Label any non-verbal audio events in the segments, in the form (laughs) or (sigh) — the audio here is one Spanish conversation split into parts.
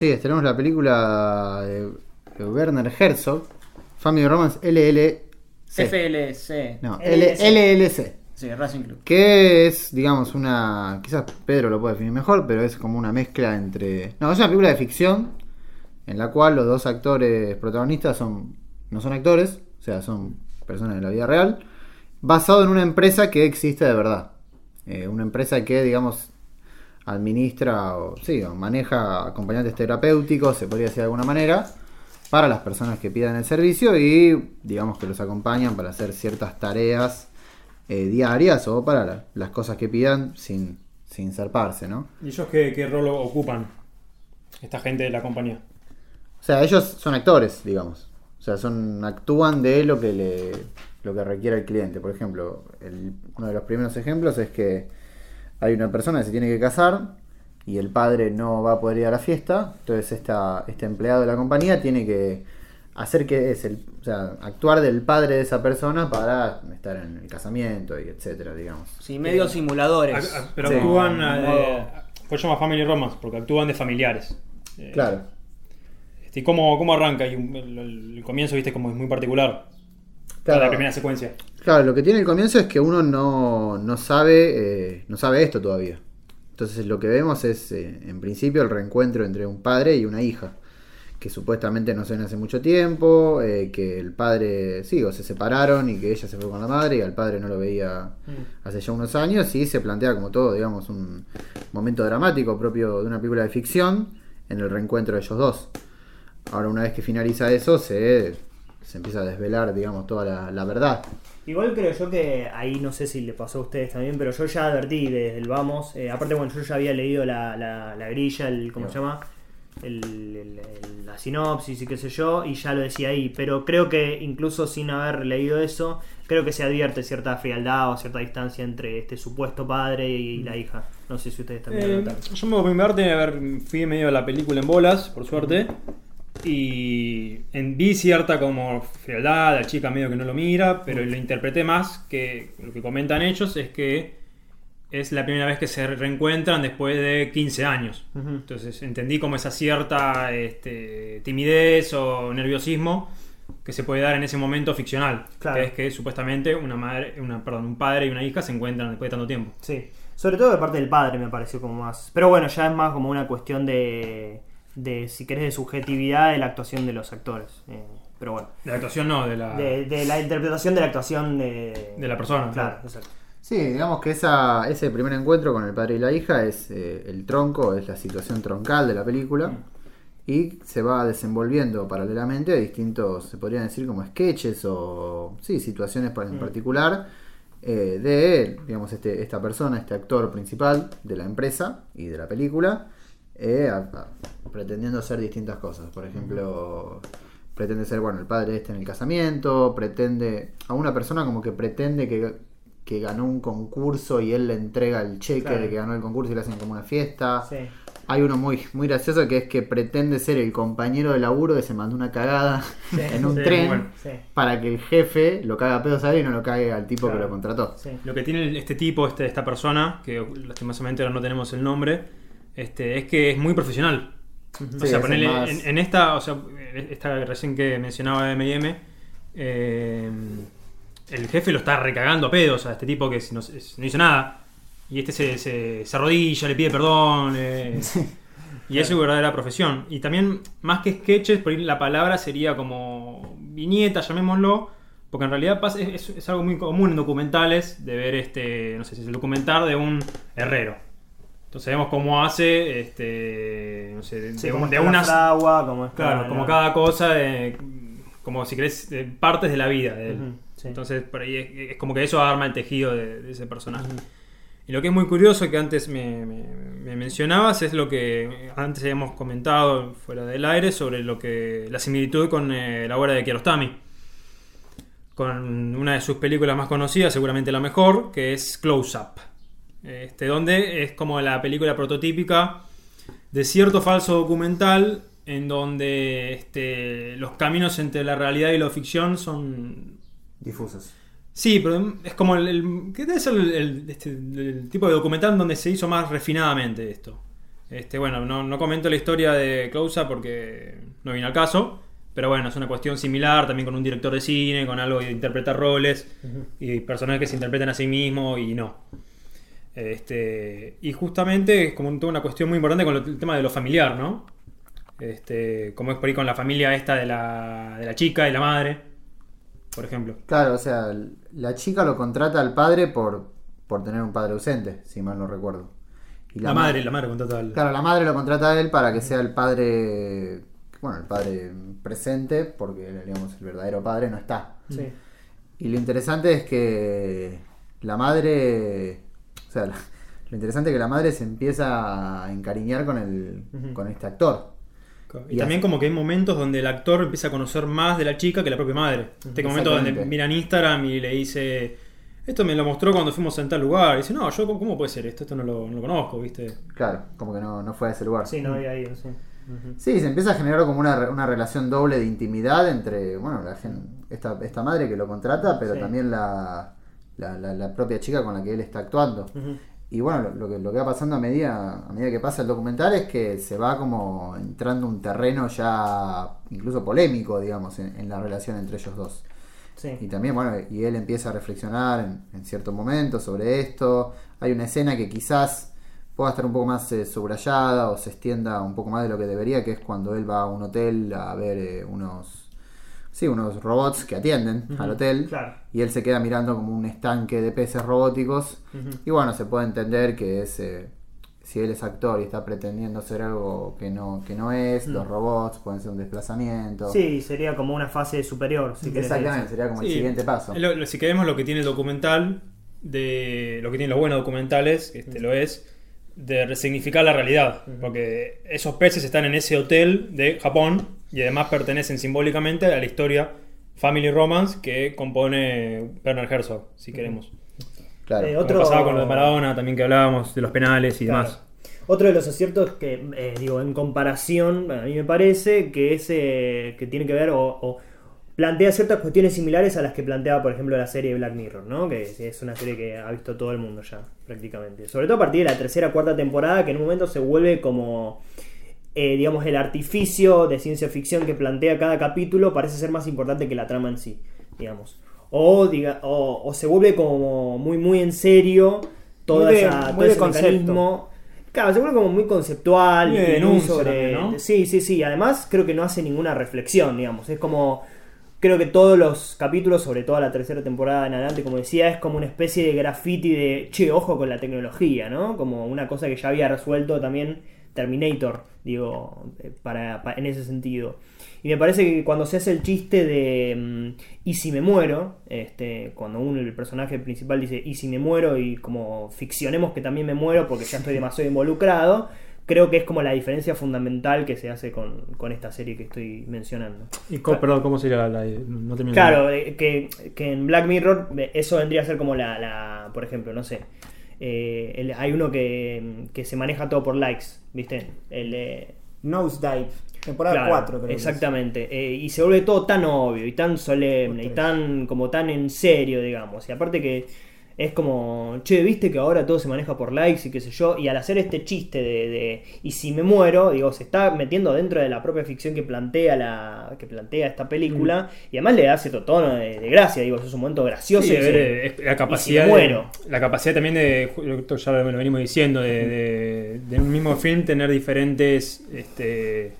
Sí, tenemos la película de, de Werner Herzog, Family Romance LLC. FLC. No, LLC. LLC. Sí, Racing Club. Que es, digamos, una. Quizás Pedro lo puede definir mejor, pero es como una mezcla entre. No, es una película de ficción en la cual los dos actores protagonistas son no son actores, o sea, son personas de la vida real, basado en una empresa que existe de verdad. Eh, una empresa que, digamos, administra o, sí, o maneja acompañantes terapéuticos, se podría decir de alguna manera, para las personas que pidan el servicio y, digamos, que los acompañan para hacer ciertas tareas eh, diarias o para la- las cosas que pidan sin, sin zarparse, ¿no? ¿Y ellos qué, qué rol ocupan? Esta gente de la compañía. O sea, ellos son actores, digamos. O sea, son actúan de lo que le lo que requiere el cliente. Por ejemplo, el- uno de los primeros ejemplos es que hay una persona que se tiene que casar y el padre no va a poder ir a la fiesta. Entonces esta, este empleado de la compañía tiene que hacer que es el, o sea, actuar del padre de esa persona para estar en el casamiento y etcétera, digamos. Sí, medio simuladores. Ac- ac- Pero Sí. actúan. Eh, se llama Family Romance, porque actúan de familiares. Eh, Claro. este, ¿Y cómo, cómo arranca? Y un- el, el comienzo, viste, como es muy particular. Claro. La primera secuencia. Claro, lo que tiene el comienzo es que uno no, no sabe eh, no sabe esto todavía. Entonces lo que vemos es, eh, en principio, el reencuentro entre un padre y una hija, que supuestamente no se ven hace mucho tiempo, eh, que el padre, sí, o se separaron y que ella se fue con la madre y al padre no lo veía hace ya unos años y se plantea como todo, digamos, un momento dramático propio de una película de ficción en el reencuentro de ellos dos. Ahora, una vez que finaliza eso, se, se empieza a desvelar, digamos, toda la, la verdad. Igual creo yo que ahí no sé si le pasó a ustedes también, pero yo ya advertí desde el vamos. eh, aparte, bueno, yo ya había leído la, la, la grilla, el, ¿cómo se llama? El, el- el- la sinopsis y qué sé yo, y ya lo decía ahí. Pero creo que incluso sin haber leído eso, creo que se advierte cierta frialdad o cierta distancia entre este supuesto padre y la hija. No sé si ustedes también lo Eh, notaron. yo me mi parte, a ver, fui en medio de la película en bolas, por suerte. Y en, vi cierta como frialdad, la chica medio que no lo mira, pero lo interpreté más que lo que comentan ellos es que es la primera vez que se reencuentran después de 15 años. Entonces entendí como esa cierta este, timidez o nerviosismo que se puede dar en ese momento ficcional. Claro. Que es que supuestamente una madre, una, perdón, un padre y una hija se encuentran después de tanto tiempo. Sí, sobre todo de parte del padre me pareció como más. Pero bueno, ya es más como una cuestión de, de si querés, de subjetividad de la actuación de los actores. Eh, pero bueno, De la actuación no, de la, de, de la interpretación de la actuación de, de la persona. Claro, exacto. Sí, digamos que esa, ese primer encuentro con el padre y la hija es eh, el tronco, es la situación troncal de la película. Y se va desenvolviendo paralelamente a distintos, se podrían decir como sketches o sí, situaciones en particular eh, de, digamos, este, esta persona, este actor principal de la empresa y de la película, eh, a- a- pretendiendo hacer distintas cosas. Por ejemplo, pretende ser, bueno, el padre este en el casamiento, pretende, a una persona como que pretende que, que ganó un concurso y él le entrega el cheque Claro. de que ganó el concurso y le hacen como una fiesta. Sí. Hay uno muy, muy gracioso que es que pretende ser el compañero de laburo que se mandó una cagada (laughs) en un Sí, tren bueno. Para que el jefe lo caga a pedos a él y no lo cague al tipo que lo contrató. Sí. Lo que tiene este tipo, este, esta persona, que lastimosamente ahora no tenemos el nombre, este, es que es muy profesional. Sí, o sea, más- en, en esta, o sea, esta recién que mencionaba de M&M, eh, el jefe lo está recagando a pedos a este tipo que no, no hizo nada. Y este se, se, se arrodilla, le pide perdón. eh, y es su verdadera profesión. Y también, más que sketches, por ahí la palabra sería como viñeta, llamémoslo. Porque en realidad pasa- es, es algo muy común en documentales de ver este, no sé si es el documental de un herrero. Entonces vemos cómo hace, este, no sé, de, Sí, de como de unas, fragua, como está claro, la- como cada cosa, eh, como si querés, eh, partes de la vida de él. Sí. Entonces por ahí es, es como que eso arma el tejido de, ese personaje. Y lo que es muy curioso que antes me, me- me mencionabas es lo que antes habíamos comentado fuera del aire sobre lo que la similitud con eh, la obra de Kiarostami. Con una de sus películas más conocidas, seguramente la mejor, que es Close Up. Este, donde es como la película prototípica de cierto falso documental en donde este, los caminos entre la realidad y la ficción son Difusos. Sí, pero es como el, el- ¿qué debe ser el, el- este, el tipo de documental donde se hizo más refinadamente esto. Este, bueno, no, no comento la historia de Clousa porque no viene al caso. Pero bueno, es una cuestión similar también con un director de cine, con algo de interpretar roles y personajes que se interpretan a sí mismos y no. Este, y justamente es como toda una cuestión muy importante con lo- el tema de lo familiar, ¿no? Este, como es por ahí con la familia esta de la, de la chica y la madre, por ejemplo. Claro, o sea, la chica lo contrata al padre por, por tener un padre ausente, si mal no recuerdo. Y La, ma- madre, la madre contrata al... Claro, la madre lo contrata a él para que sea el padre, bueno, el padre presente, porque digamos el verdadero padre no está. Sí. Y lo interesante es que la madre, sea, la- lo interesante es que la madre se empieza a encariñar con el, con este actor. Y, Y también así- como que hay momentos donde el actor empieza a conocer más de la chica que la propia madre. Este momento donde Exactamente. mira en Instagram y le dice, esto me lo mostró cuando fuimos en tal lugar. Y dice, no, yo ¿cómo, puede ser esto? Esto no lo, no lo conozco, ¿viste? Claro, como que no, no fue a ese lugar. Sí, no había ido, sí. Sí, se empieza a generar como una, una relación doble de intimidad entre, bueno, la esta, esta madre que lo contrata, pero Sí. también la, la, la- la propia chica con la que él está actuando. Y bueno, lo, lo que, lo que va pasando a medida, a medida que pasa el documental es que se va como entrando un terreno ya incluso polémico, digamos, en, en la relación entre ellos dos. Sí. Y también, bueno, y él empieza a reflexionar en, en cierto momento sobre esto. Hay una escena que quizás pueda estar un poco más eh, subrayada o se extienda un poco más de lo que debería, que es cuando él va a un hotel a ver eh, unos... Sí, unos robots que atienden al hotel. claro. Y él se queda mirando como un estanque de peces robóticos. Y bueno, se puede entender que es... eh, si él es actor y está pretendiendo hacer algo que no, que no es, los robots pueden ser un desplazamiento. Sí, sería como una fase superior, si Exactamente, decir. sería como el siguiente paso. lo- lo- si queremos lo que tiene el documental, de lo que tiene los buenos documentales, este lo es, de resignificar la realidad. Porque esos peces están en ese hotel de Japón y además pertenecen simbólicamente a la historia Family Romance que compone Werner Herzog, si queremos. Claro. Eh, Como Otro- pasaba con lo de Maradona, también que hablábamos de los penales y Claro. demás. Otro de los aciertos que, eh, digo, en comparación, a mí me parece que es eh, que tiene que ver o, o plantea ciertas cuestiones similares a las que planteaba, por ejemplo, la serie Black Mirror, ¿no? Que es, es una serie que ha visto todo el mundo ya, prácticamente. Sobre todo a partir de la tercera cuarta temporada, que en un momento se vuelve como, eh, digamos, el artificio de ciencia ficción que plantea cada capítulo parece ser más importante que la trama en sí, digamos. O, diga, o, o se vuelve como muy, muy en serio toda Muy de- esa, muy todo ese mecanismo. Claro, se vuelve como muy conceptual. Muy denuncia sobre... Sí, sí, sí. Además, creo que no hace ninguna reflexión, digamos. Es como. Creo que todos los capítulos, sobre todo la tercera temporada en adelante, como decía, es como una especie de graffiti de che, ojo con la tecnología, ¿no? Como una cosa que ya había resuelto también Terminator, digo, eh, para, pa- en ese sentido. Y me parece que cuando se hace el chiste de mm, ¿y si me muero? Este, cuando uno, el personaje principal dice ¿y si me muero? y como ficcionemos que también me muero porque ya estoy (laughs) demasiado involucrado, creo que es como la diferencia fundamental que se hace con, con esta serie que estoy mencionando. Y perdón, ¿cómo sería la, la- no Claro, eh, que, que en Black Mirror eh, eso vendría a ser como la, la por ejemplo, no sé. Eh, el- hay uno que, que se maneja todo por likes, ¿viste? El, eh, Nosedive, temporada Claro, 4, creo. que. Exactamente. Eh, y se vuelve todo tan obvio y tan solemne y tan como tan en serio, digamos. Y aparte que es como, che, viste que ahora todo se maneja por likes y qué sé yo. Y al hacer este chiste de, de y si me muero, digo, se está metiendo dentro de la propia ficción que plantea la que plantea esta película. Y además le da cierto tono de, de gracia, digo, eso es un momento gracioso. Sí, y es la capacidad, ¿y si me muero? de- la capacidad también de, esto ya lo, venimos diciendo, de, de, de un mismo film tener diferentes este,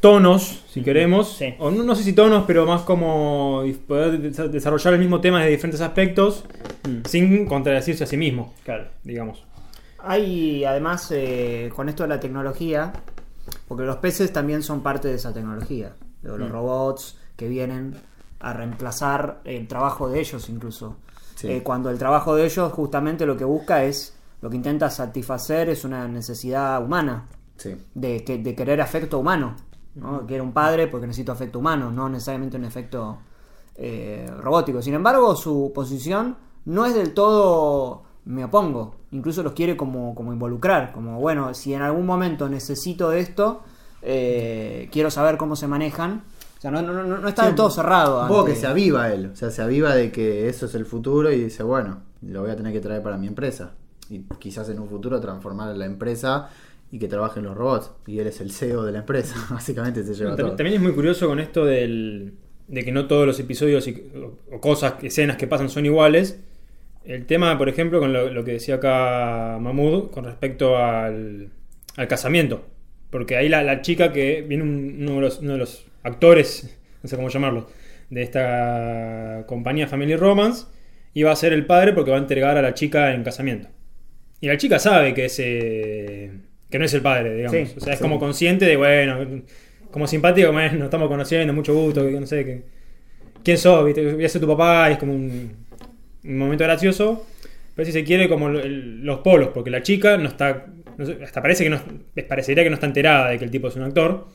tonos, si queremos, Sí. o no, no sé si tonos, pero más como poder desa- desarrollar el mismo tema de diferentes aspectos Mm. sin contradecirse a sí mismo, Claro. digamos. Hay, además, eh, con esto de la tecnología, porque los peces también son parte de esa tecnología. Los, los robots que vienen a reemplazar el trabajo de ellos incluso. Sí. Eh, cuando el trabajo de ellos justamente lo que busca es, lo que intenta satisfacer es una necesidad humana, Sí. de, que- de querer afecto humano. ¿no? Quiero un padre porque necesito afecto humano, no necesariamente un efecto eh, robótico. Sin embargo, su posición no es del todo me opongo, incluso los quiere como, como involucrar, como bueno, si en algún momento necesito esto, eh, quiero saber cómo se manejan. O sea, no, no, no, no está Sí, del todo cerrado. Un poco ante- que se aviva él, o sea, se aviva de que eso es el futuro y dice, bueno, lo voy a tener que traer para mi empresa. Y quizás en un futuro transformar la empresa y que trabajen los robots. Y él es el CEO de la empresa, (laughs) básicamente se lleva También, todo. también es muy curioso con esto del, de que no todos los episodios y- o, o cosas, escenas que pasan son iguales. El tema, por ejemplo, con lo, lo que decía acá Mahmoud con respecto al, al casamiento. Porque ahí la, la chica que viene un- uno, de los, uno de los actores, (laughs) no sé cómo llamarlo, de esta compañía Family Romance, iba a ser el padre porque va a entregar a la chica en casamiento. Y la chica sabe que es, eh, que no es el padre, digamos. Sí, o sea, es sí. como consciente de, bueno, como simpático, bueno, nos estamos conociendo, mucho gusto, que no sé, que, ¿quién sos? ¿Viste? Voy a ser tu papá, y es como un, un momento gracioso. Pero si se quiere, como los polos, porque la chica no está, no sé, hasta parece que no, parecería que no está enterada de que el tipo es un actor.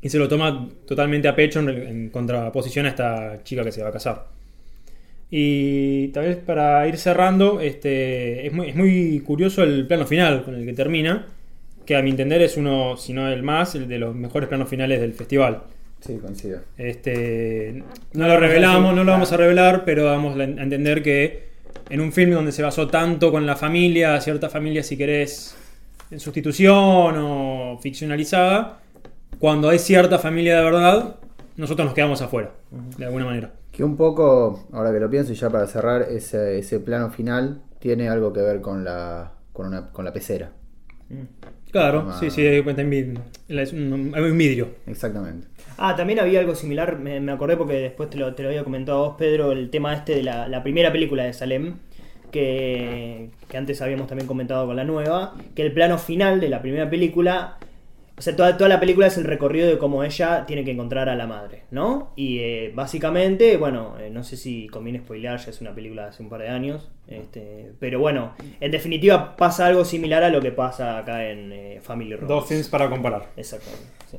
Y se lo toma totalmente a pecho en, en contraposición a esta chica que se va a casar. Y tal vez para ir cerrando, este, es, muy, es muy curioso el plano final con el que termina, que a mi entender es uno, si no el más, el de los mejores planos finales del festival. Sí, coincido. Este, no lo revelamos, no lo vamos a revelar, pero vamos a entender que en un film donde se basó tanto con la familia, cierta familia, si querés, en sustitución o ficcionalizada, cuando hay cierta familia de verdad, nosotros nos quedamos afuera, de alguna manera. Que un poco, ahora que lo pienso y ya para cerrar, ese, ese plano final tiene algo que ver con la, con una, con la pecera. Claro, Ah. sí, sí, cuenta en vid- es un, hay un vidrio. Exactamente. Ah, también había algo similar, me, me acordé porque después te lo, te lo había comentado a vos, Pedro, el tema este de la, la primera película de Salem, que, que antes habíamos también comentado con la nueva, que el plano final de la primera película, o sea, toda, toda la película es el recorrido de cómo ella tiene que encontrar a la madre, ¿no? Y eh, básicamente, bueno, eh, no sé si conviene spoilear, ya es una película de hace un par de años, este, pero bueno, en definitiva pasa algo similar a lo que pasa acá en eh, Family Romance. Dos films para comparar. Exactamente. sí.